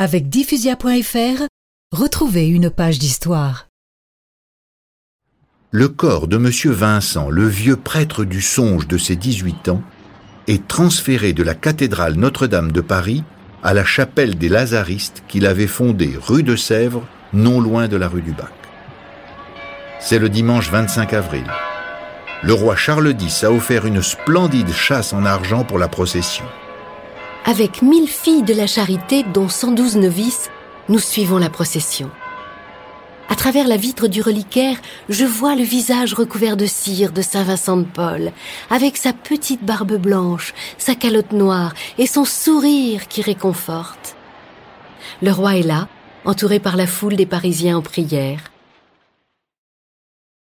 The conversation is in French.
Avec diffusia.fr, retrouvez une page d'histoire. Le corps de M. Vincent, le vieux prêtre du songe de ses 18 ans, est transféré de la cathédrale Notre-Dame de Paris à la chapelle des Lazaristes qu'il avait fondée rue de Sèvres, non loin de la rue du Bac. C'est le dimanche 25 avril. Le roi Charles X a offert une splendide chasse en argent pour la procession. Avec mille filles de la charité, dont 112 novices, nous suivons la procession. À travers la vitre du reliquaire, je vois le visage recouvert de cire de Saint Vincent de Paul, avec sa petite barbe blanche, sa calotte noire et son sourire qui réconforte. Le roi est là, entouré par la foule des Parisiens en prière.